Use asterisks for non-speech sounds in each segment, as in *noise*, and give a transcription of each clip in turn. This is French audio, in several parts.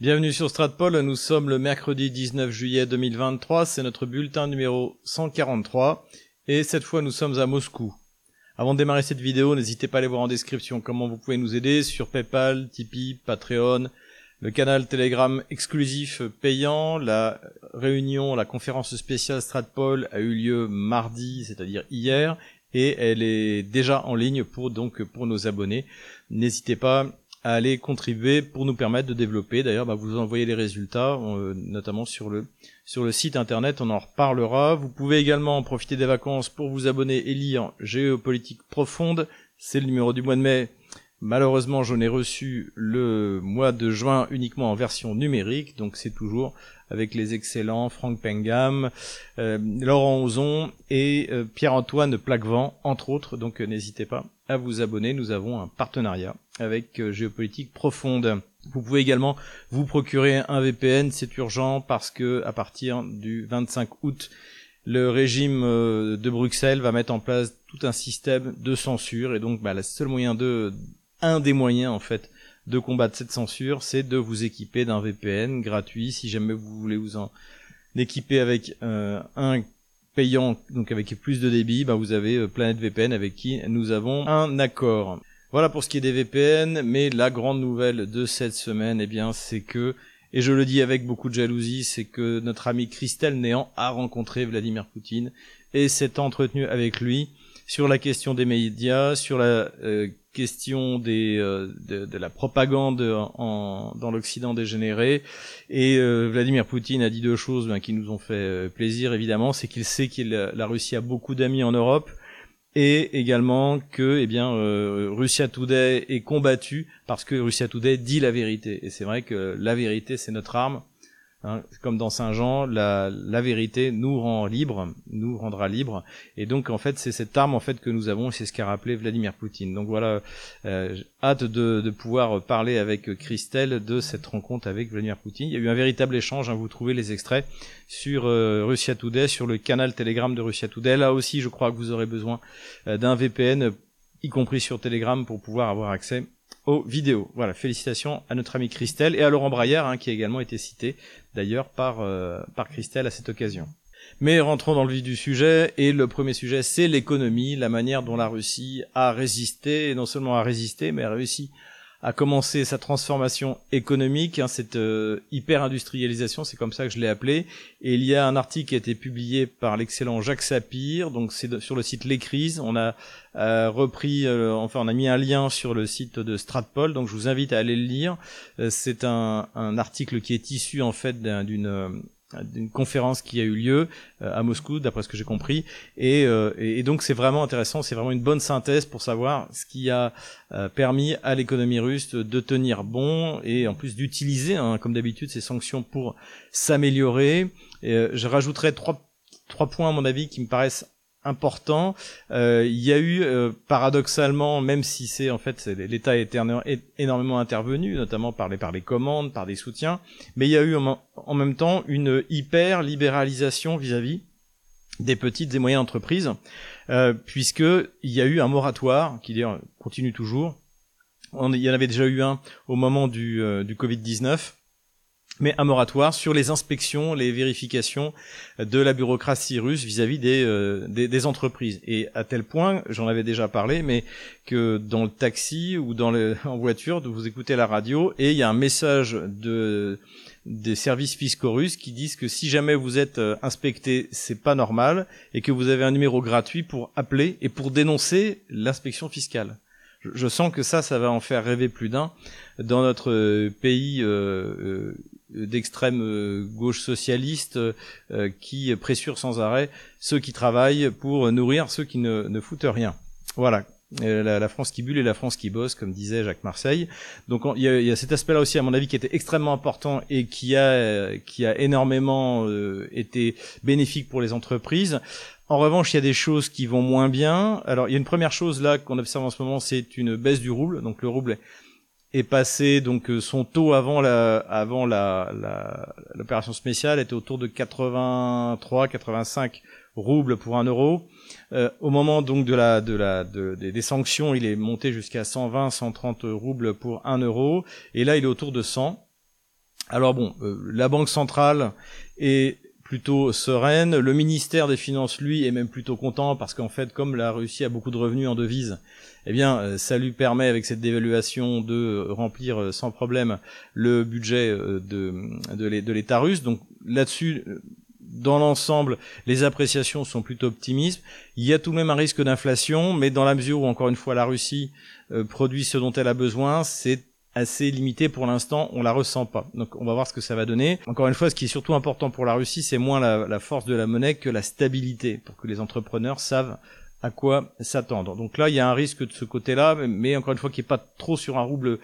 Bienvenue sur Stratpol, nous sommes le mercredi 19 juillet 2023, c'est notre bulletin numéro 143 et cette fois nous sommes à Moscou. Avant de démarrer cette vidéo, n'hésitez pas à aller voir en description comment vous pouvez nous aider sur PayPal, Tipeee, Patreon, le canal Telegram exclusif payant, la réunion, la conférence spéciale Stratpol a eu lieu mardi, c'est-à-dire hier, et elle est déjà en ligne pour donc pour nos abonnés. N'hésitez pas à aller contribuer pour nous permettre de développer. D'ailleurs, bah, vous envoyez les résultats, euh, notamment sur le sur le site internet, on en reparlera. Vous pouvez également profiter des vacances pour vous abonner et lire Géopolitique profonde. C'est le numéro du mois de mai. Malheureusement, j'en ai reçu le mois de juin uniquement en version numérique, donc c'est toujours avec les excellents Franck Pengam, euh, Laurent Ozon et euh, Pierre-Antoine Plaquevent, entre autres. Donc n'hésitez pas à vous abonner. Nous avons un partenariat avec euh, Géopolitique Profonde. Vous pouvez également vous procurer un VPN, c'est urgent parce que à partir du 25 août, le régime euh, de Bruxelles va mettre en place tout un système de censure et donc bah, le seul moyen de un des moyens en fait de combattre cette censure, c'est de vous équiper d'un VPN gratuit si jamais vous voulez vous en équiper avec euh, un payant donc avec plus de débit, bah vous avez Planète VPN avec qui nous avons un accord. Voilà pour ce qui est des VPN, mais la grande nouvelle de cette semaine, eh bien, c'est que, et je le dis avec beaucoup de jalousie, c'est que notre ami Christelle Néant a rencontré Vladimir Poutine et s'est entretenu avec lui sur la question des médias, sur la euh, question des, euh, de, la propagande en, dans l'Occident dégénéré. Et euh, Vladimir Poutine a dit deux choses ben, qui nous ont fait plaisir, évidemment. C'est qu'il sait que la Russie a beaucoup d'amis en Europe et également que eh bien euh, Russia Today est combattu parce que Russia Today dit la vérité et c'est vrai que la vérité c'est notre arme Hein, comme dans Saint Jean, la, vérité nous rend libre, nous rendra libre. Et donc en fait, c'est cette arme en fait que nous avons, c'est ce qu'a rappelé Vladimir Poutine. Donc voilà, euh, hâte de, de, pouvoir parler avec Christelle de cette rencontre avec Vladimir Poutine. Il y a eu un véritable échange. Hein, vous trouvez les extraits sur euh, Russia Today, sur le canal Telegram de Russia Today. Là aussi, je crois que vous aurez besoin euh, d'un VPN, y compris sur Telegram, pour pouvoir avoir accès vidéos. Voilà, félicitations à notre ami Christelle et à Laurent Braillard, hein, qui a également été cité d'ailleurs par, euh, par Christelle à cette occasion. Mais rentrons dans le vif du sujet, et le premier sujet, c'est l'économie, la manière dont la Russie a résisté, et non seulement a résisté, mais a réussi a commencé sa transformation économique, hein, cette euh, hyper-industrialisation, c'est comme ça que je l'ai appelé. Et il y a un article qui a été publié par l'excellent Jacques Sapir, donc c'est sur le site Les Crises. On a euh, repris, euh, enfin on a mis un lien sur le site de Stratpol, donc je vous invite à aller le lire. c'est un, un, article qui est issu en fait d'une d'une conférence qui a eu lieu euh, à Moscou, d'après ce que j'ai compris. Euh, et, et, donc c'est vraiment intéressant, c'est vraiment une bonne synthèse pour savoir ce qui a euh, permis à l'économie russe de tenir bon et en plus d'utiliser, hein, comme d'habitude, ces sanctions pour s'améliorer. je rajouterai trois, trois points à mon avis qui me paraissent important. Euh, il y a eu euh, paradoxalement, même si c'est en fait l'État a énormément intervenu, notamment par les par les commandes, par des soutiens, mais il y a eu en, même temps une hyper libéralisation vis-à-vis des petites et moyennes entreprises, euh, puisque il y a eu un moratoire qui continue toujours. il y en avait déjà eu un au moment du, euh, du Covid 19 mais un moratoire sur les inspections, les vérifications de la bureaucratie russe vis-à-vis des, euh, des, entreprises. Et à tel point, j'en avais déjà parlé, mais que dans le taxi ou dans le, *laughs* en voiture, vous écoutez la radio et il y a un message de des services fiscaux russes qui disent que si jamais vous êtes euh, inspecté, c'est pas normal et que vous avez un numéro gratuit pour appeler et pour dénoncer l'inspection fiscale. Je, sens que ça, ça va en faire rêver plus d'un dans notre euh, pays euh, d'extrême euh, gauche socialiste euh, qui pressure sans arrêt ceux qui travaillent pour nourrir ceux qui ne, ne foutent rien. Voilà. Euh, la, la, France qui bulle et la France qui bosse, comme disait Jacques Marseille. Donc il y, y a, cet aspect-là aussi, à mon avis, qui était extrêmement important et qui a, qui a énormément été bénéfique pour les entreprises. En revanche, il y a des choses qui vont moins bien. Alors, il y a une première chose là qu'on observe en ce moment, c'est une baisse du rouble. Donc le rouble est passé donc euh, son taux avant la avant la l'opération spéciale était autour de 83 85 roubles pour un euro. Euh, au moment donc de la de la de, des sanctions il est monté jusqu'à 120 130 roubles pour un euro. Et là il est autour de 100 Alors bon, la Banque centrale est plutôt sereine. Le ministère des Finances, lui, est même plutôt content parce qu'en fait, comme la Russie a beaucoup de revenus en devises, eh bien, euh, ça lui permet avec cette dévaluation de remplir euh, sans problème le budget euh, de, de l'État russe. Donc là-dessus, dans l'ensemble, les appréciations sont plutôt optimistes. Il y a tout de même un risque d'inflation, mais dans la mesure où, encore une fois, la Russie produit ce dont elle a besoin, c'est assez limité pour l'instant, on la ressent pas. Donc on va voir ce que ça va donner. Encore une fois, ce qui est surtout important pour la Russie, c'est moins la, force de la monnaie que la stabilité, pour que les entrepreneurs savent à quoi s'attendre. Donc là, il y a un risque de ce côté-là, mais encore une fois, qui est pas trop sur un rouble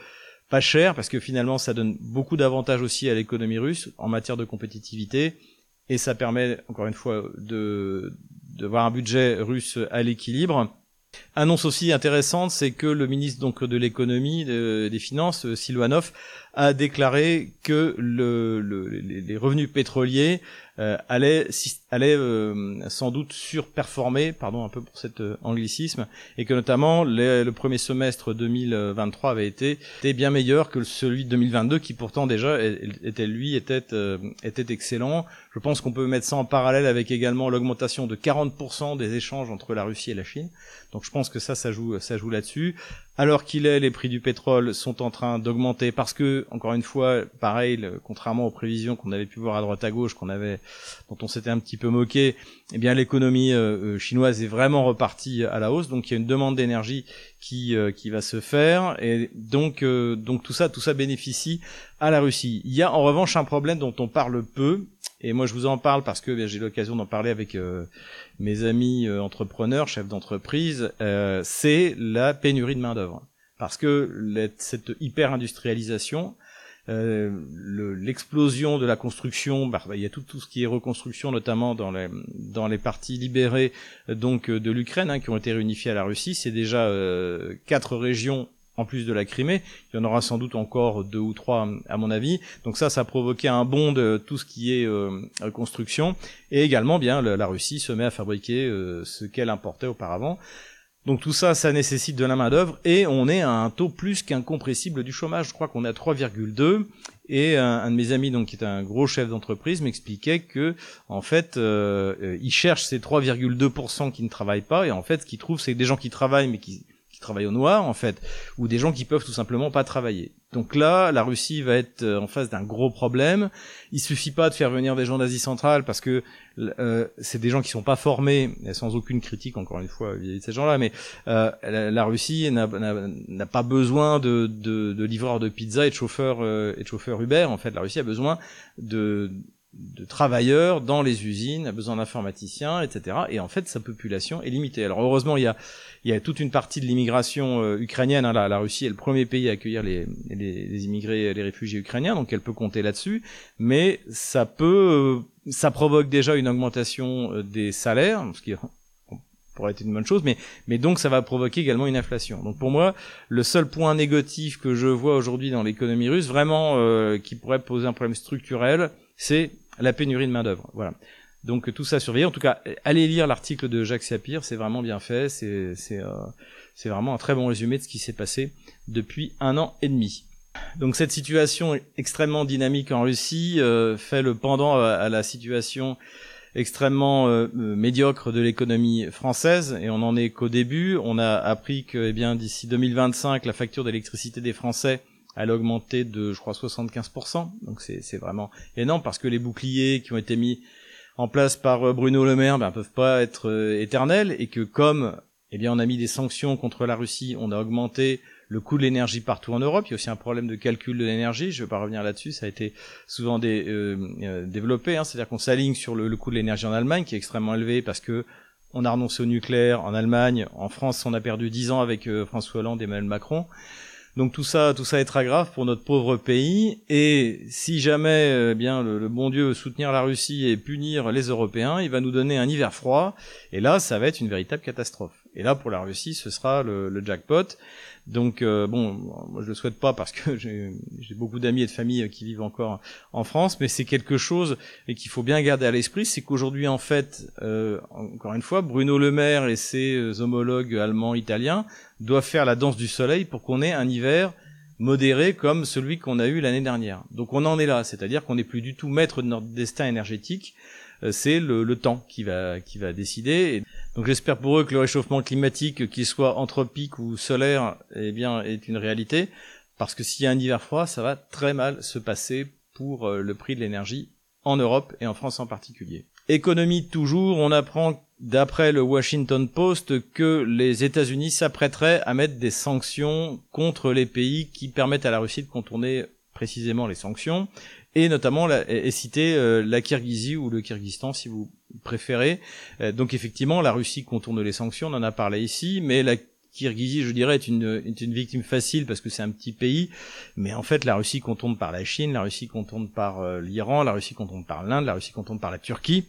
pas cher, parce que finalement, ça donne beaucoup d'avantages aussi à l'économie russe en matière de compétitivité, et ça permet, encore une fois, de, de voir un budget russe à l'équilibre Annonce aussi intéressante, c'est que le ministre donc de l'économie, des finances, Silvanov, a déclaré que le, les revenus pétroliers euh, allait, allait euh, sans doute surperformer, pardon un peu pour cet euh, anglicisme, et que notamment le premier semestre 2023 avait été, était bien meilleur que celui de 2022, qui pourtant déjà était lui était était excellent. Je pense qu'on peut mettre ça en parallèle avec également l'augmentation de 40% des échanges entre la Russie et la Chine. Donc je pense que ça, ça joue, ça joue là-dessus. Alors qu'il est, les prix du pétrole sont en train d'augmenter parce que, encore une fois, pareil, contrairement aux prévisions qu'on avait pu voir à droite à gauche, qu'on avait, dont on s'était un petit peu moqué, eh bien l'économie euh, euh, chinoise est vraiment repartie à la hausse, donc il y a une demande d'énergie qui euh, qui va se faire. Et donc donc tout ça tout ça bénéficie à la Russie. Il y a en revanche un problème dont on parle peu. Et moi je vous en parle parce que j'ai l'occasion d'en parler avec mes amis euh, entrepreneurs, chefs d'entreprise, euh, c'est la pénurie de main d'œuvre. Parce que cette hyper-industrialisation, euh, l'explosion de la construction, bah, il y a tout, ce qui est reconstruction, notamment dans les, dans les parties libérées donc de l'Ukraine, hein, qui ont été réunifiées à la Russie. C'est déjà quatre régions en plus de la Crimée. Il y en aura sans doute encore deux ou trois, à mon avis. Donc ça, ça a provoqué un bond de tout ce qui est euh, construction. Et également, bien, la Russie se met à fabriquer euh, ce qu'elle importait auparavant. Donc tout ça, ça nécessite de la main d'œuvre et on est à un taux plus qu'incompressible du chômage. Je crois qu'on est à 3,2 et un, de mes amis, donc qui est un gros chef d'entreprise, m'expliquait que en fait, euh, il cherche ces 3,2% qui ne travaillent pas et en fait, ce qu'il trouve, c'est des gens qui travaillent mais qui travaillent au noir en fait, ou des gens qui peuvent tout simplement pas travailler. Donc là, la Russie va être euh, en face d'un gros problème. Il suffit pas de faire venir des gens d'Asie centrale parce que euh, c'est des gens qui sont pas formés, sans aucune critique encore une fois vis-à-vis de ces gens-là, mais euh, la, Russie n'a pas besoin de, de, de, livreurs de pizza et de chauffeurs et de chauffeurs Uber. En fait, la Russie a besoin de de travailleurs dans les usines, a besoin d'informaticiens, etc. Et en fait, sa population est limitée. Alors heureusement, il y a, il y a toute une partie de l'immigration euh, ukrainienne. Hein, la, la, Russie est le premier pays à accueillir les, les, les immigrés, les réfugiés ukrainiens, donc elle peut compter là-dessus. Mais ça peut, euh, ça provoque déjà une augmentation euh, des salaires, ce qui pourrait être une bonne chose, mais, mais donc ça va provoquer également une inflation. Donc pour moi, le seul point négatif que je vois aujourd'hui dans l'économie russe, vraiment qui pourrait poser un problème structurel, c'est la pénurie de main d'œuvre. Voilà. Donc tout ça surveiller. En tout cas, allez lire l'article de Jacques Sapir, c'est vraiment bien fait. C'est c'est euh, c'est vraiment un très bon résumé de ce qui s'est passé depuis un an et demi. Donc cette situation extrêmement dynamique en Russie euh, fait le pendant à, la situation extrêmement euh, médiocre de l'économie française et on en est qu'au début. On a appris que eh bien d'ici 2025 la facture d'électricité des Français elle a augmenté de, je crois, 75%. Donc c'est vraiment énorme parce que les boucliers qui ont été mis en place par euh, Bruno Le Maire ben, peuvent pas être euh, éternels et que comme eh bien on a mis des sanctions contre la Russie, on a augmenté le coût de l'énergie partout en Europe. Il y a aussi un problème de calcul de l'énergie. Je ne vais pas revenir là-dessus. Ça a été souvent des, euh, développé. Hein. C'est-à-dire qu'on s'aligne sur le, le, coût de l'énergie en Allemagne, qui est extrêmement élevé parce que on a renoncé au nucléaire en Allemagne. En France, on a perdu 10 ans avec François Hollande et Emmanuel Macron. Donc tout ça, tout ça est très grave pour notre pauvre pays. Et si jamais, eh bien, le, bon Dieu veut soutenir la Russie et punir les Européens, il va nous donner un hiver froid. Et là, ça va être une véritable catastrophe. Et là, pour la Russie, ce sera le, jackpot. Donc euh, bon, moi je le souhaite pas parce que *laughs* j'ai beaucoup d'amis et de familles qui vivent encore en France, mais c'est quelque chose et qu'il faut bien garder à l'esprit, c'est qu'aujourd'hui en fait, euh, encore une fois, Bruno Le Maire et ses homologues allemands, italiens doivent faire la danse du soleil pour qu'on ait un hiver modéré comme celui qu'on a eu l'année dernière. Donc on en est là, c'est-à-dire qu'on n'est plus du tout maître de notre destin énergétique, euh, c'est le, temps qui va, qui va décider. donc j'espère pour eux que le réchauffement climatique, qu'il soit anthropique ou solaire, eh bien, est une réalité, parce que s'il y a un hiver froid, ça va très mal se passer pour euh, le prix de l'énergie en Europe et en France en particulier. Économie toujours, on apprend d'après le Washington Post que les États-Unis s'apprêteraient à mettre des sanctions contre les pays qui permettent à la Russie de contourner précisément les sanctions et notamment la, et citer euh, la Kirghizie ou le Kyrgyzstan si vous préférez. Euh, donc effectivement, la Russie contourne les sanctions, on en a parlé ici, mais la Kirghizie, je dirais, est une, victime facile parce que c'est un petit pays, mais en fait, la Russie contourne par la Chine, la Russie contourne par euh, l'Iran, la Russie contourne par l'Inde, la Russie contourne par la Turquie.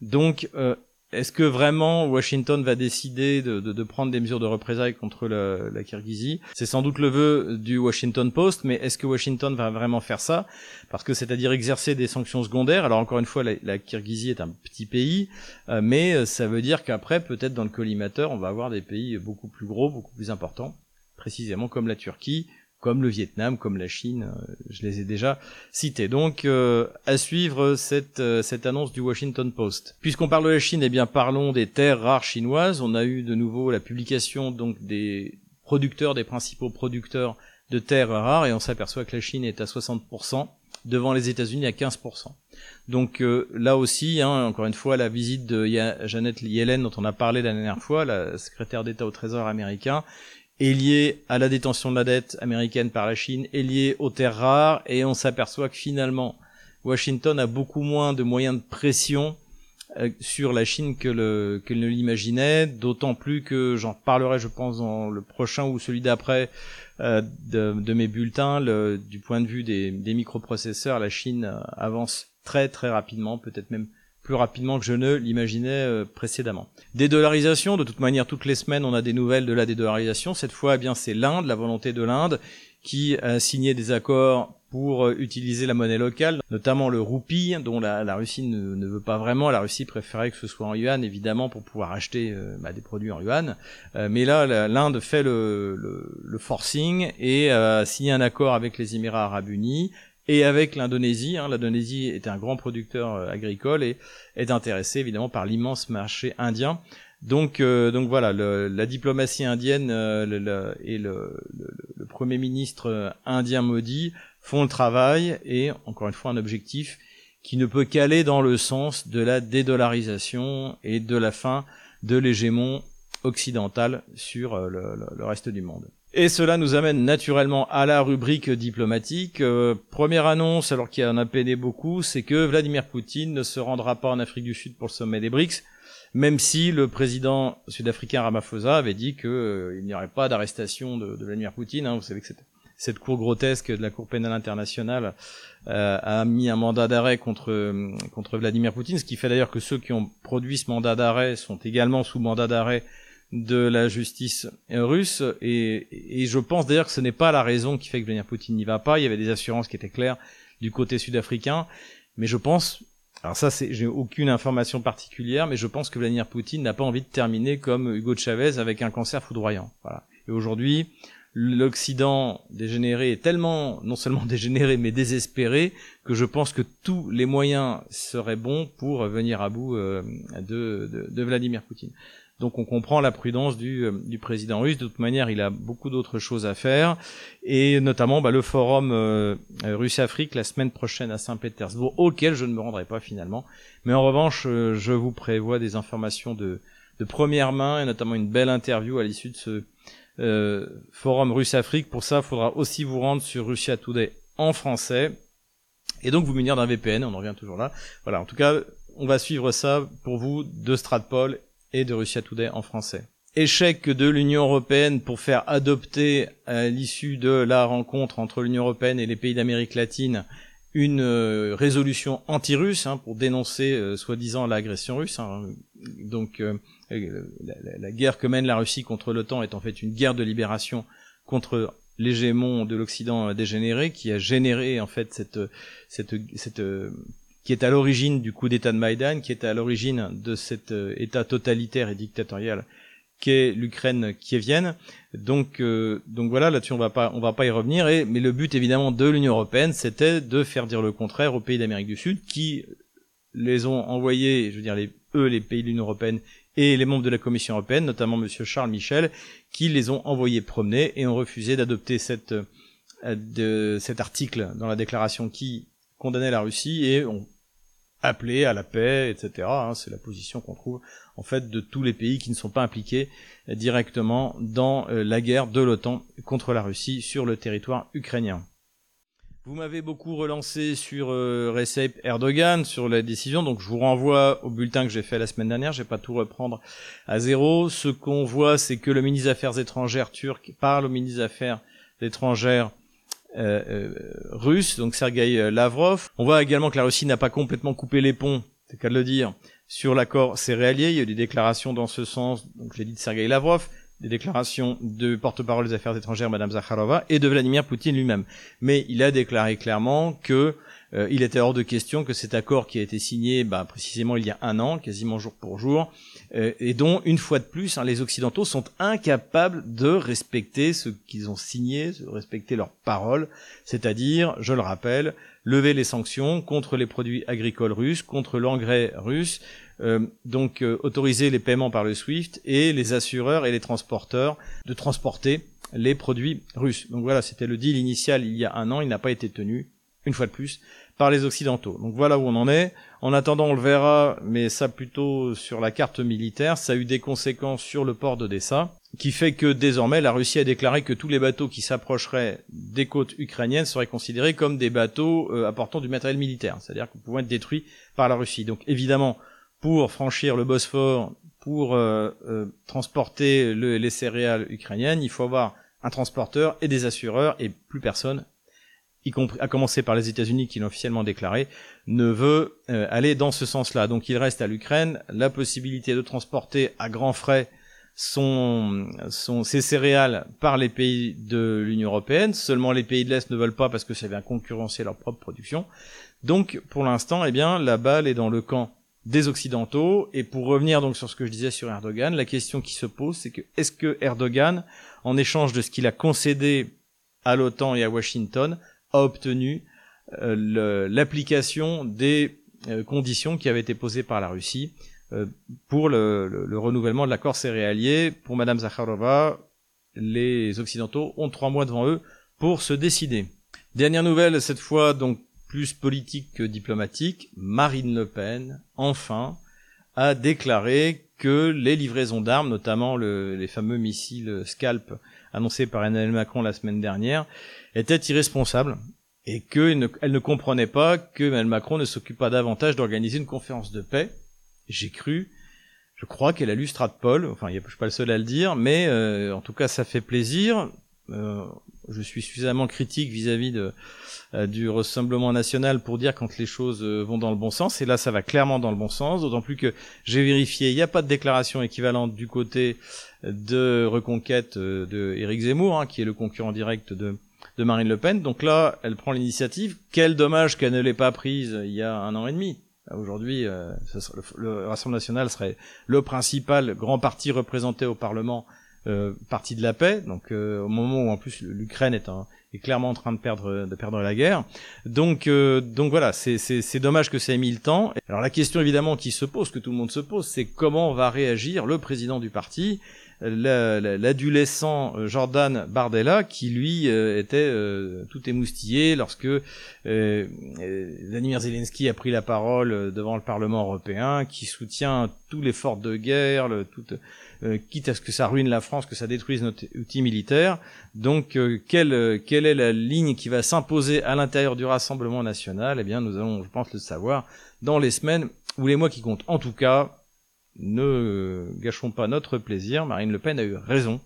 Donc, euh, est-ce que vraiment Washington va décider de, prendre des mesures de représailles contre la, la Kirghizie? C'est sans doute le vœu du Washington Post, mais est-ce que Washington va vraiment faire ça? Parce que c'est-à-dire exercer des sanctions secondaires. Alors encore une fois, la, la Kirghizie est un petit pays, euh, mais euh, ça veut dire qu'après, peut-être dans le collimateur, on va avoir des pays beaucoup plus gros, beaucoup plus importants, précisément comme la Turquie, comme le Vietnam, comme la Chine, euh, je les ai déjà cités. Donc euh, à suivre cette, euh, cette annonce du Washington Post. Puisqu'on parle de la Chine, eh bien parlons des terres rares chinoises. On a eu de nouveau la publication donc des producteurs, des principaux producteurs de terres rares, et on s'aperçoit que la Chine est à 60% devant les États-Unis à 15%. Donc là aussi, hein, encore une fois, la visite de Janet Yellen dont on a parlé la dernière fois, la secrétaire d'État au Trésor américain, est lié à la détention de la dette américaine par la Chine, est lié aux terres rares, et on s'aperçoit que finalement, Washington a beaucoup moins de moyens de pression euh, sur la Chine que le qu'elle ne l'imaginait, d'autant plus que j'en parlerai, je pense, dans le prochain ou celui d'après euh, de, de, mes bulletins. Le, du point de vue des, des microprocesseurs, la Chine euh, avance très très rapidement, peut-être même plus rapidement que je ne l'imaginais euh, précédemment. Dédollarisation, de toute manière, toutes les semaines, on a des nouvelles de la dédollarisation. Cette fois, eh bien, c'est l'Inde, la volonté de l'Inde, qui a signé des accords pour euh, utiliser la monnaie locale, notamment le roupie, dont la, Russie ne, veut pas vraiment. La Russie préférait que ce soit en yuan, évidemment, pour pouvoir acheter euh, bah, des produits en yuan. mais là, l'Inde fait le, forcing et a signé un accord avec les Émirats arabes unis et avec l'Indonésie. Hein, L'Indonésie est un grand producteur euh, agricole et est intéressé évidemment par l'immense marché indien. Donc, euh, donc voilà, la diplomatie indienne euh, et le, premier ministre indien Modi font le travail et encore une fois un objectif qui ne peut qu'aller dans le sens de la dédollarisation et de la fin de l'hégémon occidental sur le reste du monde. Et cela nous amène naturellement à la rubrique diplomatique. Euh, première annonce, alors qu'il y en a peiné beaucoup, c'est que Vladimir Poutine ne se rendra pas en Afrique du Sud pour le sommet des BRICS, même si le président sud-africain Ramaphosa avait dit qu'il euh, n'y aurait pas d'arrestation de, Vladimir Poutine. Hein. Vous savez que cette, cour grotesque de la Cour pénale internationale euh, a mis un mandat d'arrêt contre, contre Vladimir Poutine, ce qui fait d'ailleurs que ceux qui ont produit ce mandat d'arrêt sont également sous mandat d'arrêt de la justice russe et, et je pense d'ailleurs que ce n'est pas la raison qui fait que Vladimir Poutine n'y va pas. Il y avait des assurances qui étaient claires du côté sud-africain, mais je pense, alors ça c'est, j'ai aucune information particulière, mais je pense que Vladimir Poutine n'a pas envie de terminer comme Hugo Chavez avec un cancer foudroyant. Voilà. Et aujourd'hui, l'Occident dégénéré est tellement, non seulement *laughs* dégénéré, mais désespéré, que je pense que tous les moyens seraient bons pour venir à bout euh, de, de, de Vladimir Poutine. Donc on comprend la prudence du, euh, du président russe. De toute manière, il a beaucoup d'autres choses à faire, et notamment bah, le forum euh, Russe-Afrique la semaine prochaine à Saint-Pétersbourg, auquel je ne me rendrai pas finalement. Mais en revanche, euh, je vous prévois des informations de, de première main, et notamment une belle interview à l'issue de ce forum Russe-Afrique. Pour ça, il faudra aussi vous rendre sur Russia Today en français. Et donc vous munir d'un VPN, on en revient toujours là. Voilà, en tout cas, on va suivre ça pour vous de Stratpol et de Russia Today en français. Échec de l'Union européenne pour faire adopter à l'issue de la rencontre entre l'Union européenne et les pays d'Amérique latine une euh, résolution anti-russe hein, pour dénoncer euh, soi-disant l'agression russe. Hein. Donc euh, la, la, guerre que mène la Russie contre l'OTAN est en fait une guerre de libération contre l'hégémon de l'Occident dégénéré qui a généré en fait cette cette, cette qui est à l'origine du coup d'État de Maïdan, qui est à l'origine de cet euh, État totalitaire et dictatorial qu'est l'Ukraine kievienne. Donc, euh, donc voilà, là-dessus on va pas, on va pas y revenir. Et, mais le but évidemment de l'Union européenne, c'était de faire dire le contraire aux pays d'Amérique du Sud, qui les ont envoyés, je veux dire les, eux, les pays de l'Union européenne et les membres de la Commission européenne, notamment Monsieur Charles Michel, qui les ont envoyés promener et ont refusé d'adopter cette, euh, de, cet article dans la déclaration qui condamnait la Russie et ont appelé à la paix, etc. Hein, c'est la position qu'on trouve en fait de tous les pays qui ne sont pas impliqués directement dans euh, la guerre de l'OTAN contre la Russie sur le territoire ukrainien. Vous m'avez beaucoup relancé sur euh, Recep Erdogan, sur la décision, donc je vous renvoie au bulletin que j'ai fait la semaine dernière, je vais pas tout reprendre à zéro. Ce qu'on voit, c'est que le ministre des Affaires étrangères turc parle au ministre des Affaires étrangères russe, donc Sergei Lavrov. On voit également que la Russie n'a pas complètement coupé les ponts, c'est qu'à le dire, sur l'accord céréalier. Il y a des déclarations dans ce sens, donc je dit de Sergei Lavrov des déclarations de porte-parole des affaires étrangères, Madame Zakharova, et de Vladimir Poutine lui-même. Mais il a déclaré clairement que euh, il était hors de question que cet accord qui a été signé bah, précisément il y a un an, quasiment jour pour jour, euh, et dont une fois de plus hein, les Occidentaux sont incapables de respecter ce qu'ils ont signé, de respecter leurs paroles, c'est-à-dire, je le rappelle, lever les sanctions contre les produits agricoles russes, contre l'engrais russe, euh, donc autoriser les paiements par le SWIFT et les assureurs et les transporteurs de transporter les produits russes. Donc voilà, c'était le deal initial il y a un an, il n'a pas été tenu, une fois de plus, par les Occidentaux. Donc voilà où on en est. En attendant, on le verra, mais ça plutôt sur la carte militaire, ça a eu des conséquences sur le port d'Odessa, qui fait que désormais la Russie a déclaré que tous les bateaux qui s'approcheraient des côtes ukrainiennes seraient considérés comme des bateaux euh, apportant du matériel militaire, c'est-à-dire qu'ils pouvaient être détruits par la Russie. Donc évidemment, pour franchir le Bosphore, pour euh, euh, transporter les céréales ukrainiennes, il faut avoir un transporteur et des assureurs, et plus personne, y compris, à commencer par les États-Unis qui l'ont officiellement déclaré, ne veut euh, aller dans ce sens-là. Donc il reste à l'Ukraine la possibilité de transporter à grands frais son, son, ses céréales par les pays de l'Union européenne. Seulement les pays de l'Est ne veulent pas parce que ça vient concurrencer leur propre production. Donc pour l'instant, eh bien, la balle est dans le camp des Occidentaux. Et pour revenir donc sur ce que je disais sur Erdogan, la question qui se pose, c'est que est-ce que Erdogan, en échange de ce qu'il a concédé à l'OTAN et à Washington, a obtenu euh, l'application des euh, conditions qui avaient été posées par la Russie euh, pour le, le, renouvellement de l'accord céréalier. Pour Madame Zakharova, les Occidentaux ont trois mois devant eux pour se décider. Dernière nouvelle, cette fois donc plus politique que diplomatique, Marine Le Pen, enfin, a déclaré que les livraisons d'armes, notamment les fameux missiles Scalp annoncés par Emmanuel Macron la semaine dernière, étaient irresponsables et qu'elle ne, ne comprenait pas que Emmanuel Macron ne s'occupe pas davantage d'organiser une conférence de paix. J'ai cru, je crois qu'elle a lu Stratpol, enfin je suis pas le seul à le dire, mais euh, en tout cas ça fait plaisir. Euh, je suis suffisamment critique vis-à-vis euh, du Rassemblement national pour dire quand les choses euh, vont dans le bon sens. Et là, ça va clairement dans le bon sens, d'autant plus que j'ai vérifié, il n'y a pas de déclaration équivalente du côté de Reconquête de Éric Zemmour, hein, qui est le concurrent direct de, de Marine Le Pen. Donc là, elle prend l'initiative. Quel dommage qu'elle ne l'ait pas prise il y a un an et demi. Aujourd'hui, le, le Rassemblement national serait le principal grand parti représenté au Parlement euh, partie de la paix, donc euh, au moment où en plus l'Ukraine est, est clairement en train de perdre de perdre la guerre. Donc euh, donc voilà, c'est dommage que ça ait mis le temps. Alors la question évidemment qui se pose, que tout le monde se pose, c'est comment va réagir le président du parti l'adolescent Jordan Bardella qui lui était tout émoustillé lorsque Vladimir Zelensky a pris la parole devant le Parlement européen qui soutient tout l'effort de guerre, le, tout, euh, quitte à ce que ça ruine la France, que ça détruise notre outil militaire. Donc, euh, quelle, quelle est la ligne qui va s'imposer à l'intérieur du Rassemblement national? Eh bien, nous allons, je pense, le savoir dans les semaines ou les mois qui comptent. En tout cas, ne gâchons pas notre plaisir. Marine Le Pen a eu raison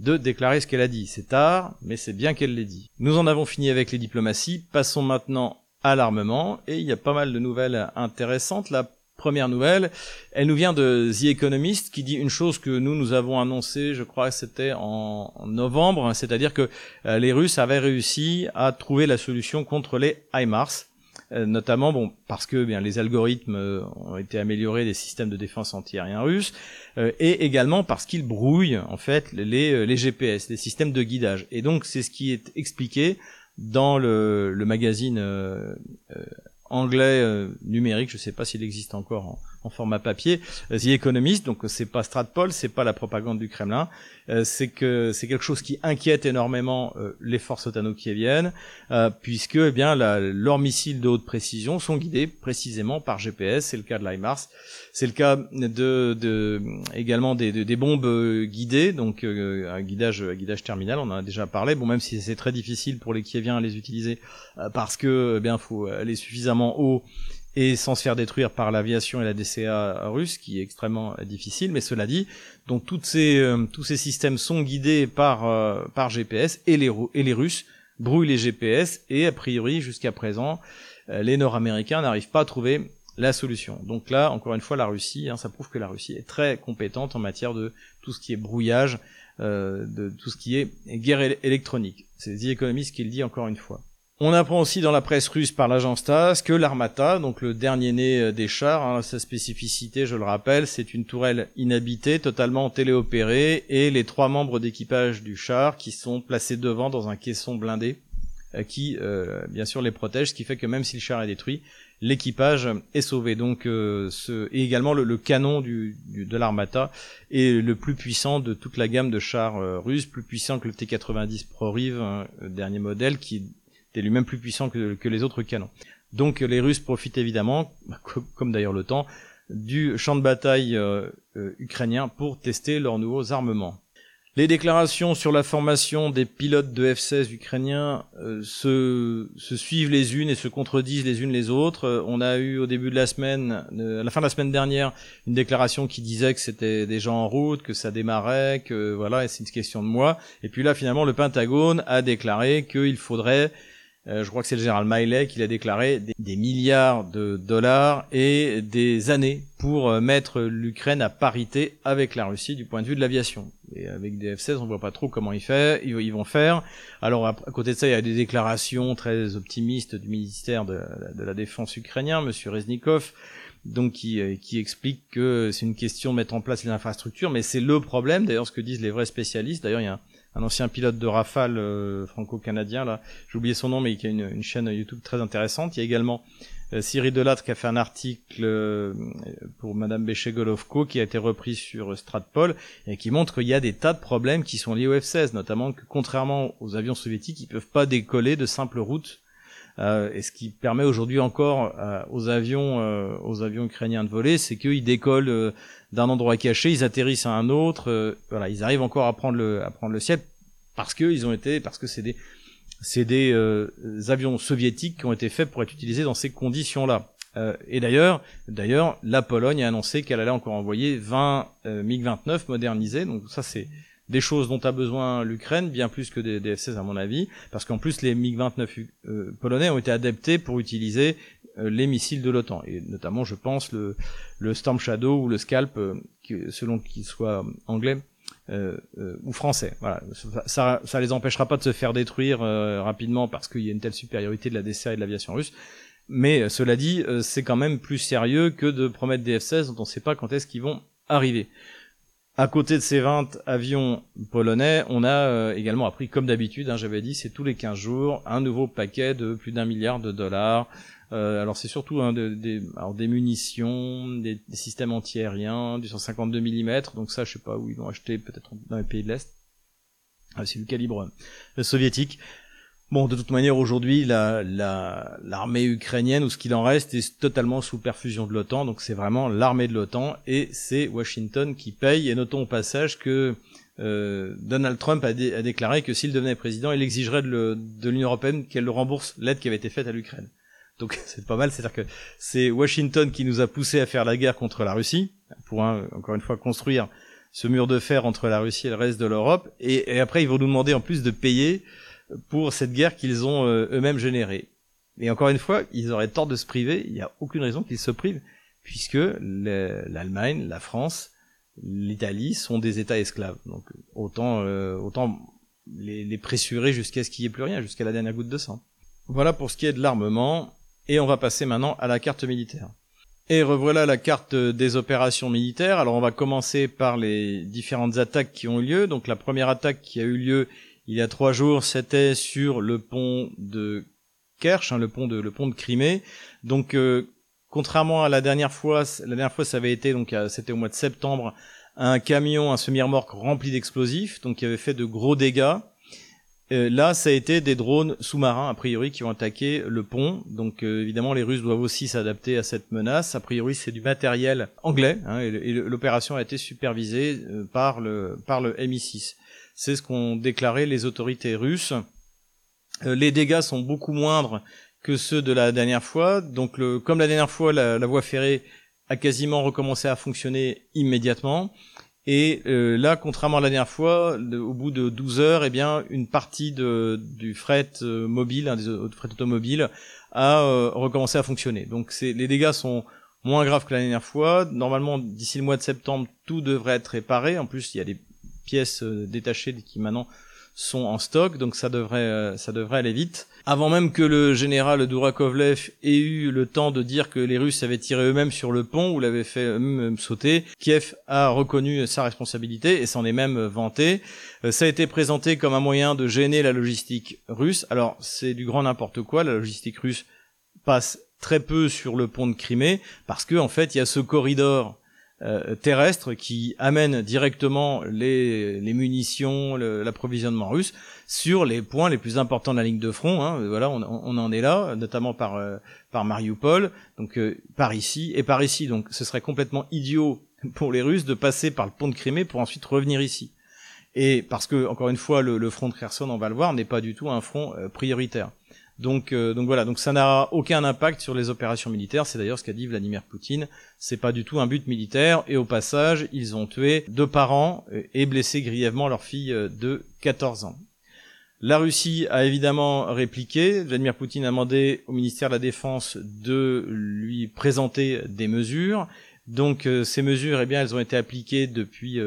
de déclarer ce qu'elle a dit. C'est tard, mais c'est bien qu'elle l'ait dit. Nous en avons fini avec les diplomaties. Passons maintenant à l'armement. Et il y a pas mal de nouvelles intéressantes. La première nouvelle, elle nous vient de The Economist qui dit une chose que nous nous avons annoncé, je crois que c'était en, novembre, c'est-à-dire que euh, les Russes avaient réussi à trouver la solution contre les HIMARS. Euh, notamment bon parce que bien les algorithmes euh, ont été améliorés des systèmes de défense antiaérien russes euh, et également parce qu'ils brouillent en fait les, les GPS, les systèmes de guidage. Et donc c'est ce qui est expliqué dans le, le magazine anglais numérique, je ne sais pas s'il existe encore en, en format papier. Euh, The Economist, donc c'est pas Stratpol, c'est pas la propagande du Kremlin, euh, c'est que c'est quelque chose qui inquiète énormément euh, les forces otano-kieviennes, puisque eh bien leurs missiles de haute précision sont guidés précisément par GPS. C'est le cas de l'IMARS, c'est le cas de, de également des, des bombes guidées, donc un guidage un guidage terminal. On en a déjà parlé. Bon, même si c'est très difficile pour les Kieviens à les utiliser parce que eh bien faut aller suffisamment haut et sans se faire détruire par l'aviation et la DCA russe, qui est extrêmement difficile. Mais cela dit, donc toutes ces, euh, tous ces systèmes sont guidés par, euh, par GPS et les, Russes brouillent les GPS et a priori jusqu'à présent, euh, les Nord-Américains n'arrivent pas à trouver la solution. Donc là, encore une fois, la Russie, hein, ça prouve que la Russie est très compétente en matière de tout ce qui est brouillage, de tout ce qui est guerre électronique. C'est The Economist qui le dit encore une fois. On apprend aussi dans la presse russe par l'agence TASS que l'Armata, donc le dernier né euh, des chars, hein, sa spécificité, je le rappelle, c'est une tourelle inhabitée, totalement téléopérée, et les trois membres d'équipage du char qui sont placés devant dans un caisson blindé, euh, qui euh, bien sûr les protège, ce qui fait que même si le char est détruit, l'équipage est sauvé. Donc, ce, et également le, canon du, de l'Armata est le plus puissant de toute la gamme de chars russes, plus puissant que le T-90 ProRiv, hein, dernier modèle, qui était lui-même plus puissant que, les autres canons. Donc les Russes profitent évidemment, *laughs* comme d'ailleurs l'OTAN, du champ de bataille euh, euh, ukrainien pour tester leurs nouveaux armements. Les déclarations sur la formation des pilotes de F-16 ukrainiens euh, se, suivent les unes et se contredisent les unes les autres. on a eu au début de la semaine, à la fin de la semaine dernière, une déclaration qui disait que c'était des gens en route, que ça démarrait, que voilà, c'est une question de moi. Et puis là, finalement, le Pentagone a déclaré qu'il faudrait je crois que c'est le général Miley qui a déclaré des, milliards de dollars et des années pour euh, mettre l'Ukraine à parité avec la Russie du point de vue de l'aviation. Et avec des F-16, on voit pas trop comment ils, fait, ils, vont faire. Alors à, côté de ça, il y a des déclarations très optimistes du ministère de, la Défense ukrainien, Monsieur Reznikov, donc qui, euh, qui explique que c'est une question de mettre en place les infrastructures, mais c'est le problème, d'ailleurs ce que disent les vrais spécialistes. D'ailleurs, il y a un ancien pilote de Rafale euh, franco-canadien là, j'ai oublié son nom mais qui a une, chaîne YouTube très intéressante. Il y a également euh, Cyril Delattre qui a fait un article euh, pour Madame Béché-Golovko qui a été repris sur Stratpol et qui montre qu'il y a des tas de problèmes qui sont liés au F-16, notamment que contrairement aux avions soviétiques, ils peuvent pas décoller de simples routes et ce qui permet aujourd'hui encore euh, aux avions, euh, aux avions ukrainiens de voler, c'est qu'ils décollent d'un endroit caché, ils atterrissent à un autre, voilà, ils arrivent encore à prendre le, à prendre le ciel parce que ils ont été, parce que c'est des, c'est des avions soviétiques qui ont été faits pour être utilisés dans ces conditions-là. et d'ailleurs, d'ailleurs, la Pologne a annoncé qu'elle allait encore envoyer 20 MiG-29 modernisés. Donc ça, c'est des choses dont a besoin l'Ukraine, bien plus que des, des F-16 à mon avis, parce qu'en plus les MiG-29 euh, polonais ont été adaptés pour utiliser euh, les missiles de l'OTAN, et notamment je pense le, Storm Shadow ou le Scalp, euh, selon qu'il soit anglais ou français. Voilà, ça, ça les empêchera pas de se faire détruire rapidement parce qu'il y a une telle supériorité de la DCA et de l'aviation russe. Mais cela dit, c'est quand même plus sérieux que de promettre des F-16 dont on ne sait pas quand est-ce qu'ils vont arriver. À côté de ces 20 avions polonais, on a euh, également appris, comme d'habitude, hein, j'avais dit, c'est tous les 15 jours, un nouveau paquet de plus d'un milliard de dollars. Euh, alors c'est surtout hein, des munitions, des, systèmes antiaériens, du 152 mm, donc ça je sais pas où ils vont acheter, peut-être dans les pays de l'Est. Ah, c'est du calibre euh, soviétique. Bon, de toute manière, aujourd'hui, l'armée la, ukrainienne, ou ce qu'il en reste, est totalement sous perfusion de l'OTAN. Donc c'est vraiment l'armée de l'OTAN, et c'est Washington qui paye. Et notons au passage que euh, Donald Trump a, déclaré que s'il devenait président, il exigerait de l'Union européenne qu'elle le rembourse l'aide qui avait été faite à l'Ukraine. Donc *laughs* c'est pas mal, c'est-à-dire que c'est Washington qui nous a poussé à faire la guerre contre la Russie, pour encore une fois construire ce mur de fer entre la Russie et le reste de l'Europe, et, et après ils vont nous demander en plus de payer pour cette guerre qu'ils ont euh, eux-mêmes générée. Et encore une fois, ils auraient tort de se priver, il n'y a aucune raison qu'ils se privent, puisque l'Allemagne, la France, l'Italie sont des États esclaves. Donc autant, euh, autant les, pressurer jusqu'à ce qu'il n'y ait plus rien, jusqu'à la dernière goutte de sang. Voilà pour ce qui est de l'armement. Et on va passer maintenant à la carte militaire. Et revoilà la carte des opérations militaires. Alors on va commencer par les différentes attaques qui ont eu lieu. Donc la première attaque qui a eu lieu il y a trois jours, c'était sur le pont de Kerch, hein, le pont de Crimée. Donc euh, contrairement à la dernière fois, la dernière fois ça avait été donc c'était au mois de septembre un camion, un semi-remorque rempli d'explosifs, donc qui avait fait de gros dégâts. Euh, là, ça a été des drones sous-marins, a priori, qui ont attaqué le pont. Donc, euh, évidemment, les Russes doivent aussi s'adapter à cette menace. A priori, c'est du matériel anglais, hein, et, l'opération a été supervisée euh, par le par le MI6. C'est ce qu'ont déclaré les autorités russes. les dégâts sont beaucoup moindres que ceux de la dernière fois. Donc, le, comme la dernière fois, la, la voie ferrée a quasiment recommencé à fonctionner immédiatement. Et euh, là, contrairement à la dernière fois, au bout de 12 heures, eh bien, une partie de, du fret euh, mobile, hein, des fret automobiles, a euh, recommencé à fonctionner. Donc les dégâts sont moins graves que la dernière fois. Normalement, d'ici le mois de septembre, tout devrait être réparé. En plus, il y a des pièces détachées qui maintenant sont en stock, donc ça devrait, euh, ça devrait aller vite. Avant même que le général Dourakovlev ait eu le temps de dire que les Russes avaient tiré eux-mêmes sur le pont ou l'avaient fait sauter, Kiev a reconnu sa responsabilité et s'en est même vanté. Euh, ça a été présenté comme un moyen de gêner la logistique russe. Alors c'est du grand n'importe quoi, la logistique russe passe très peu sur le pont de Crimée parce que en fait il y a ce corridor euh, terrestre qui amène directement les, munitions, l'approvisionnement russe sur les points les plus importants de la ligne de front. Hein. Voilà, on, en est là, notamment par euh, Mariupol, donc euh, par ici et par ici. Donc, ce serait complètement idiot *laughs* pour les Russes de passer par le pont de Crimée pour ensuite revenir ici. Et parce que, encore une fois, le, le front de Kherson, on va le voir, n'est pas du tout un front prioritaire. Donc, euh, donc voilà, donc ça n'a aucun impact sur les opérations militaires. C'est d'ailleurs ce qu'a dit Vladimir Poutine. C'est pas du tout un but militaire. Et au passage, ils ont tué deux parents euh, et blessé grièvement leur fille euh, de 14 ans. La Russie a évidemment répliqué. Vladimir Poutine a demandé au ministère de la Défense de lui présenter des mesures. Donc ces mesures, eh bien, elles ont été appliquées depuis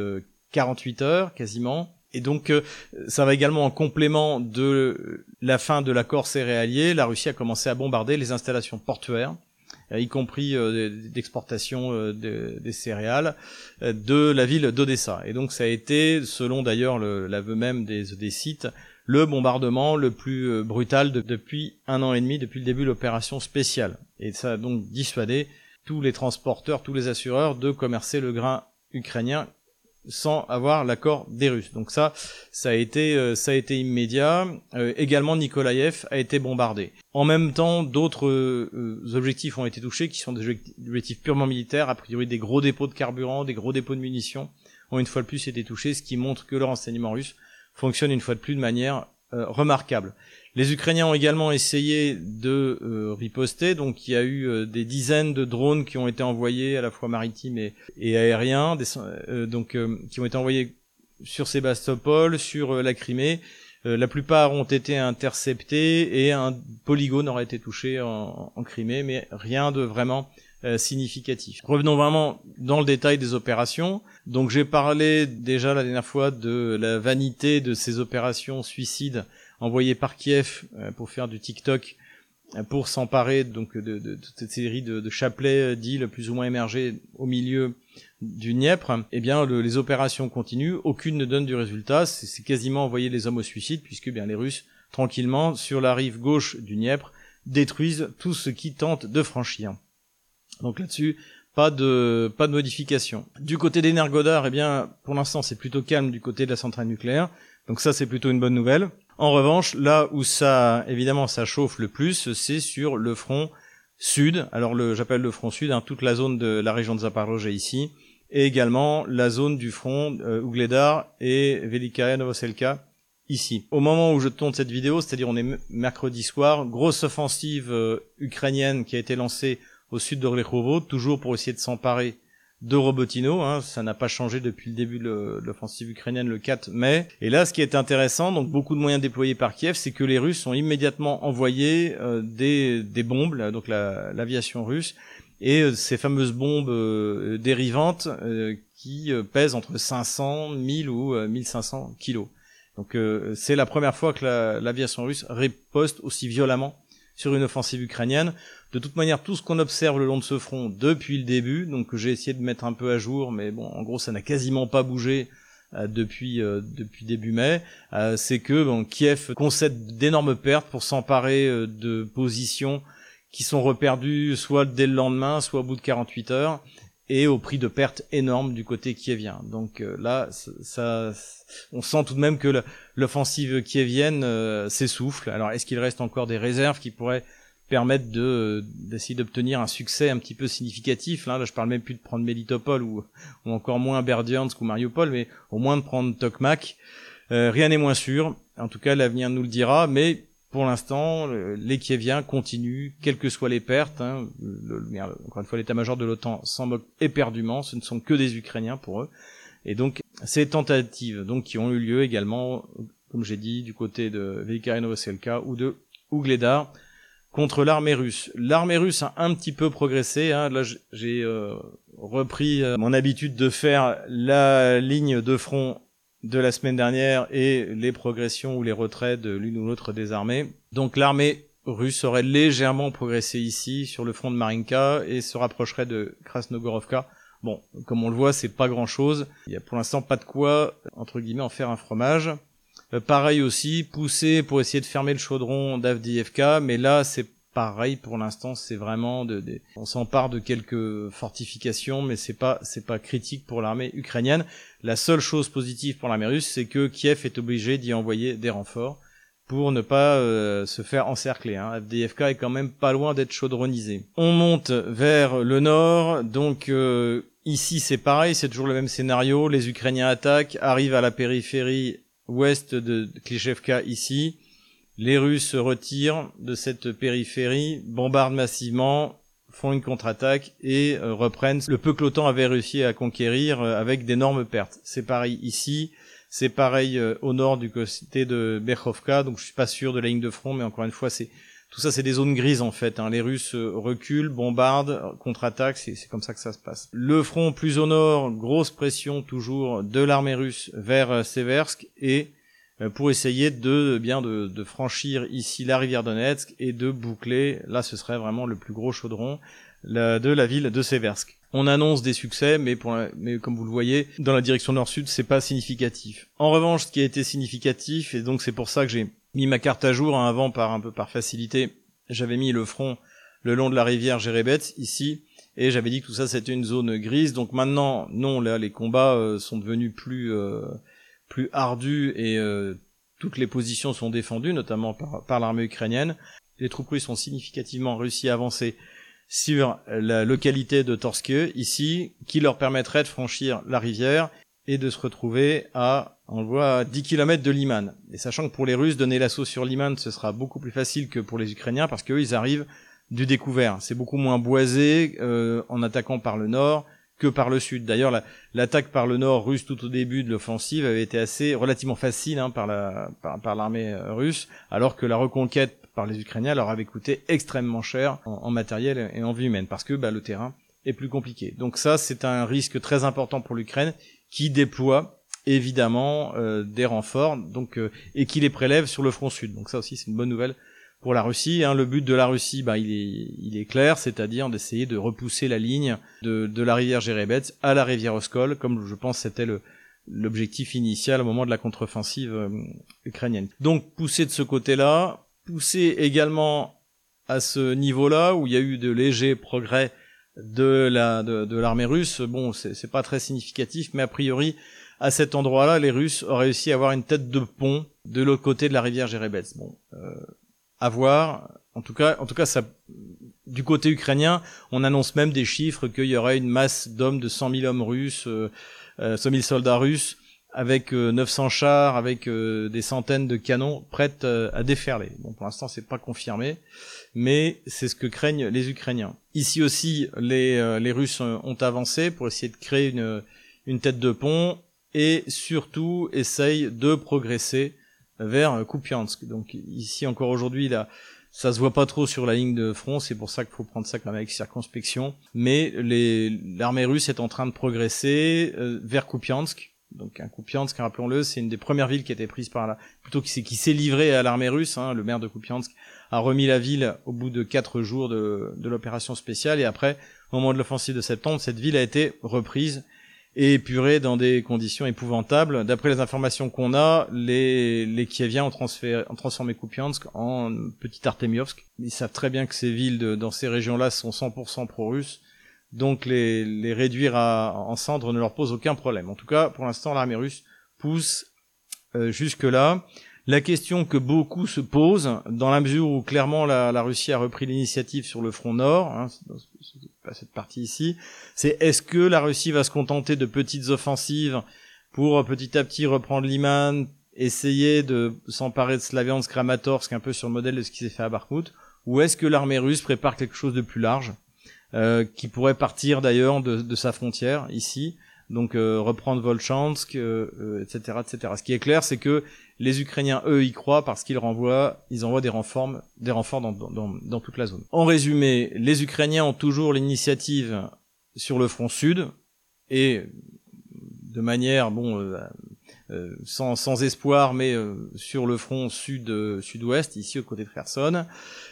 48 heures quasiment. Et donc, euh, ça va également en complément de la fin de l'accord céréalier. La Russie a commencé à bombarder les installations portuaires, euh, y compris euh, d'exportation des céréales, de la ville d'Odessa. Et donc, ça a été, selon d'ailleurs l'aveu même des, des sites, le bombardement le plus brutal depuis un an et demi, depuis le début de l'opération spéciale. Et ça a donc dissuadé tous les transporteurs, tous les assureurs de commercer le grain ukrainien sans avoir l'accord des Russes. Donc ça, ça a été, euh, ça a été immédiat. Euh, également, Nikolaïev a été bombardé. En même temps, d'autres euh, objectifs ont été touchés, qui sont des objectifs purement militaires, a priori des gros dépôts de carburant, des gros dépôts de munitions, ont une fois de plus été touchés, ce qui montre que le renseignement russe fonctionne une fois de plus de manière remarquable. Les Ukrainiens ont également essayé de euh, riposter, donc il y a eu euh, des dizaines de drones qui ont été envoyés à la fois maritimes et, aériens, euh, donc qui ont été envoyés sur Sébastopol, sur la Crimée. la plupart ont été interceptés et un polygone aurait été touché en, en Crimée, mais rien de vraiment significatif. Revenons vraiment dans le détail des opérations. Donc j'ai parlé déjà la dernière fois de la vanité de ces opérations suicides envoyé par Kiev euh, pour faire du TikTok euh, pour s'emparer donc de, toute cette série de, chapelets euh, d'îles plus ou moins émergés au milieu du Dniepr, eh bien les opérations continuent, aucune ne donne du résultat, c'est quasiment envoyer les hommes au suicide puisque bien les Russes tranquillement sur la rive gauche du Dniepr détruisent tout ce qui tente de franchir. Donc là-dessus, pas de pas de modification. Du côté d'Energodar, eh bien pour l'instant c'est plutôt calme du côté de la centrale nucléaire. Donc ça c'est plutôt une bonne nouvelle. En revanche, là où ça, évidemment, ça chauffe le plus, c'est sur le front sud. Alors, le, j'appelle le front sud, hein, toute la zone de la région de Zaporozhye ici, et également la zone du front euh, Ougledar et Velikaya Novoselka ici. Au moment où je tourne cette vidéo, c'est-à-dire on est mercredi soir, grosse offensive euh, ukrainienne qui a été lancée au sud d'Orlechovo, toujours pour essayer de s'emparer de Robotino. Hein, ça n'a pas changé depuis le début de l'offensive ukrainienne le 4 mai. Et là, ce qui est intéressant, donc beaucoup de moyens déployés par Kiev, c'est que les Russes ont immédiatement envoyé euh, des, des bombes, donc l'aviation russe, et euh, ces fameuses bombes euh, dérivantes qui pèsent entre 500, 1000 ou 1500 kilos. Donc c'est la première fois que l'aviation russe riposte aussi violemment sur une offensive ukrainienne. De toute manière, tout ce qu'on observe le long de ce front depuis le début, donc j'ai essayé de mettre un peu à jour, mais bon, en gros, ça n'a quasiment pas bougé euh, depuis euh, depuis début mai, euh, c'est que bon, Kiev concède d'énormes pertes pour s'emparer de positions qui sont reperdues soit dès le lendemain, soit au bout de 48 heures, et au prix de pertes énormes du côté kievien. Donc là, ça, on sent tout de même que l'offensive kievienne s'essouffle. Alors est-ce qu'il reste encore des réserves qui pourraient permettre de d'essayer d'obtenir un succès un petit peu significatif? Là, là, je parle même plus de prendre Melitopol ou, ou encore moins Berdiansk ou Mariupol, mais au moins de prendre Tokmak. Euh, rien n'est moins sûr. En tout cas, l'avenir nous le dira. Mais pour l'instant, les Kieviens continuent, quelles que soient les pertes. Hein, le, encore une fois, l'état-major de l'OTAN s'en moque éperdument. Ce ne sont que des Ukrainiens pour eux. Et donc, ces tentatives, donc, qui ont eu lieu également, comme j'ai dit, du côté de Velika Novoselka ou de Ougledar, contre l'armée russe. L'armée russe a un petit peu progressé. Hein. Là, j'ai euh, repris euh, mon habitude de faire la ligne de front de la semaine dernière et les progressions ou les retraits de l'une ou l'autre des armées. Donc l'armée russe aurait légèrement progressé ici sur le front de Marinka et se rapprocherait de Krasnogorovka. Bon, comme on le voit, c'est pas grand chose. Il y a pour l'instant pas de quoi, entre guillemets, en faire un fromage. Euh, pareil aussi, pousser pour essayer de fermer le chaudron d'Avdiivka, mais là c'est pareil pour l'instant, c'est vraiment de, on s'empare de quelques fortifications, mais c'est pas c'est pas critique pour l'armée ukrainienne. La seule chose positive pour l'armée russe, c'est que Kiev est obligé d'y envoyer des renforts pour ne pas euh, se faire encercler. Hein. FDFK est quand même pas loin d'être chaudronnisé. On monte vers le nord, donc euh, ici c'est pareil, c'est toujours le même scénario. Les Ukrainiens attaquent, arrivent à la périphérie ouest de Klishevka ici. Les Russes se retirent de cette périphérie, bombardent massivement, font une contre-attaque et euh, reprennent le peu que l'OTAN avait réussi à conquérir euh, avec d'énormes pertes. C'est pareil ici, c'est pareil euh, au nord du côté de Berkhovka, donc je suis pas sûr de la ligne de front, mais encore une fois, c'est tout ça, c'est des zones grises en fait. Hein. Les Russes reculent, bombardent, contre-attaquent, c'est comme ça que ça se passe. Le front plus au nord, grosse pression toujours de l'armée russe vers Seversk et pour essayer de bien de, de, franchir ici la rivière Donetsk et de boucler, là ce serait vraiment le plus gros chaudron de la ville de Seversk. On annonce des succès, mais, pour mais comme vous le voyez, dans la direction nord-sud, c'est pas significatif. En revanche, ce qui a été significatif, et donc c'est pour ça que j'ai mis ma carte à jour hein, avant par un peu par facilité, j'avais mis le front le long de la rivière Jérebet ici, et j'avais dit que tout ça c'était une zone grise. Donc maintenant, non, là les combats euh, sont devenus plus euh, plus ardu et euh, toutes les positions sont défendues, notamment par, l'armée ukrainienne. Les troupes russes ont significativement réussi à avancer sur la localité de Torske, ici, qui leur permettrait de franchir la rivière et de se retrouver à, on le voit, à 10 km de Liman. Et sachant que pour les Russes, donner l'assaut sur Liman, ce sera beaucoup plus facile que pour les Ukrainiens, parce qu'eux, ils arrivent du découvert. C'est beaucoup moins boisé euh, en attaquant par le nord que par le sud. D'ailleurs, l'attaque par le nord russe tout au début de l'offensive avait été assez relativement facile hein, par la par, l'armée euh, russe, alors que la reconquête par les Ukrainiens leur avait coûté extrêmement cher en, matériel et en vie humaine, parce que bah, le terrain est plus compliqué. Donc ça, c'est un risque très important pour l'Ukraine qui déploie évidemment euh, des renforts, donc euh, et qui les prélève sur le front sud. Donc ça aussi, c'est une bonne nouvelle pour la Russie. Hein, le but de la Russie, bah, il, est, il est clair, c'est-à-dire d'essayer de repousser la ligne de, de la rivière Jérebets à la rivière Oskol, comme je pense c'était le l'objectif initial au moment de la contre-offensive euh, ukrainienne. Donc pousser de ce côté-là, pousser également à ce niveau-là où il y a eu de légers progrès de la de, l'armée russe. Bon, c'est pas très significatif, mais a priori à cet endroit-là, les Russes ont réussi à avoir une tête de pont de l'autre côté de la rivière Jérebets. Bon, euh, à voir. En tout cas, en tout cas, ça, du côté ukrainien, on annonce même des chiffres qu'il y aurait une masse d'hommes de 100 000 hommes russes, euh, 100 euh, 000 soldats russes, avec 900 euh, chars, avec euh, des centaines de canons prêts à déferler. Bon, pour l'instant, c'est pas confirmé, mais c'est ce que craignent les Ukrainiens. Ici aussi, les, les Russes ont avancé pour essayer de créer une, une tête de pont et surtout essayent de progresser vers Kupiansk. Donc ici encore aujourd'hui, là, ça se voit pas trop sur la ligne de front, c'est pour ça qu'il faut prendre ça quand même avec circonspection. Mais l'armée russe est en train de progresser euh, vers Kupiansk. Donc un Kupiansk, rappelons-le, c'est une des premières villes qui a été prise par la, plutôt qui, qui s'est livrée à l'armée russe. Hein, le maire de Kupiansk a remis la ville au bout de quatre jours de, de l'opération spéciale. Et après, au moment de l'offensive de septembre, cette ville a été reprise et dans des conditions épouvantables. D'après les informations qu'on a, les, les Kieviens ont, ont transformé Kupiansk en petit Artemiovsk. Ils savent très bien que ces villes dans ces régions-là sont 100% pro-russes. Donc les, les réduire à, en cendres ne leur pose aucun problème. En tout cas, pour l'instant, l'armée russe pousse euh, jusque-là. La question que beaucoup se posent, dans la mesure où clairement la, Russie a repris l'initiative sur le front nord, hein, pas cette partie ici, c'est est-ce que la Russie va se contenter de petites offensives pour euh, petit à petit reprendre Liman, essayer de s'emparer de Slaviansk, Kramatorsk, un peu sur le modèle de ce qui s'est fait à Bakhmut, ou est-ce que l'armée russe prépare quelque chose de plus large, euh, qui pourrait partir d'ailleurs de, sa frontière ici, donc euh, reprendre Volchansk, etc., etc. Ce qui est clair, c'est que les Ukrainiens, eux, y croient parce qu'ils envoient des renforts, dans, toute la zone. En résumé, les Ukrainiens ont toujours l'initiative sur le front sud et de manière, bon, euh, euh, sans, espoir, mais euh, sur le front sud sud-ouest, ici au côté de Kherson,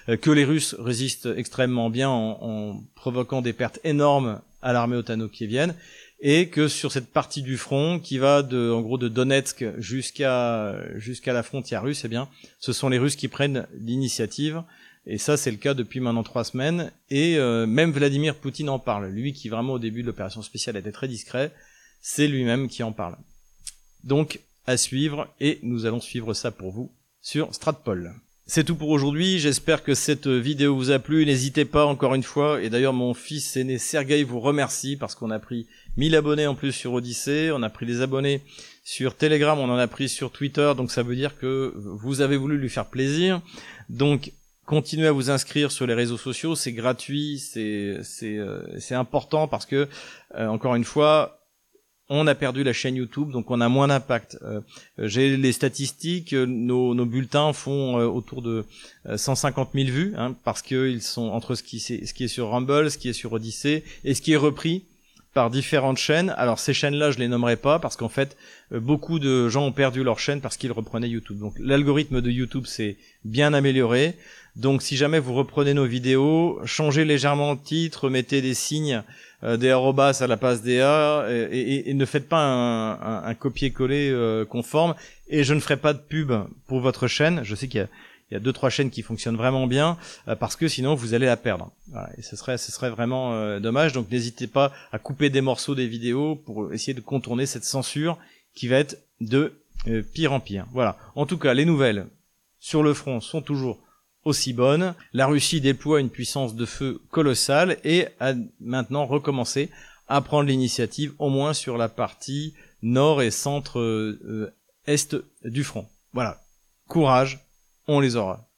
que les Russes résistent extrêmement bien en, en provoquant des pertes énormes à l'armée otano-kievienne et que sur cette partie du front qui va de en gros de Donetsk jusqu'à jusqu'à la frontière russe, eh bien, ce sont les Russes qui prennent l'initiative. Et ça, c'est le cas depuis maintenant trois semaines. Et euh, même Vladimir Poutine en parle. Lui, qui vraiment au début de l'opération spéciale était très discret, c'est lui-même qui en parle. Donc, à suivre, et nous allons suivre ça pour vous sur Stratpol. C'est tout pour aujourd'hui, j'espère que cette vidéo vous a plu, n'hésitez pas encore une fois, et d'ailleurs mon fils aîné Sergei vous remercie parce qu'on a pris 1000 abonnés en plus sur Odyssée, on a pris des abonnés sur Telegram, on en a pris sur Twitter, donc ça veut dire que vous avez voulu lui faire plaisir. Donc continuez à vous inscrire sur les réseaux sociaux, c'est gratuit, c'est c'est euh, important parce que euh, encore une fois, on a perdu la chaîne YouTube, donc on a moins d'impact. Euh, j'ai les statistiques, nos, nos bulletins font euh, autour de 150 000 vues, hein, parce qu'ils sont entre ce qui, est sur Rumble, ce qui est sur Odyssey, et ce qui est repris par différentes chaînes. Alors ces chaînes-là, je les nommerai pas parce qu'en fait, euh, beaucoup de gens ont perdu leur chaîne parce qu'ils reprenaient YouTube. Donc l'algorithme de YouTube s'est bien amélioré. Donc si jamais vous reprenez nos vidéos, changez légèrement le titre, mettez des signes, euh, des à la passe des A et, ne faites pas un, un, copier-coller euh, conforme. Et je ne ferai pas de pub pour votre chaîne. Je sais qu'il y a il y a deux trois chaînes qui fonctionnent vraiment bien euh, parce que sinon vous allez la perdre. Voilà, et ce serait ce serait vraiment euh, dommage. Donc n'hésitez pas à couper des morceaux des vidéos pour essayer de contourner cette censure qui va être de pire en pire. Voilà. En tout cas, les nouvelles sur le front sont toujours aussi bonnes. La Russie déploie une puissance de feu colossale et a maintenant recommencé à prendre l'initiative au moins sur la partie nord et centre est du front. Voilà. Courage, on les aura.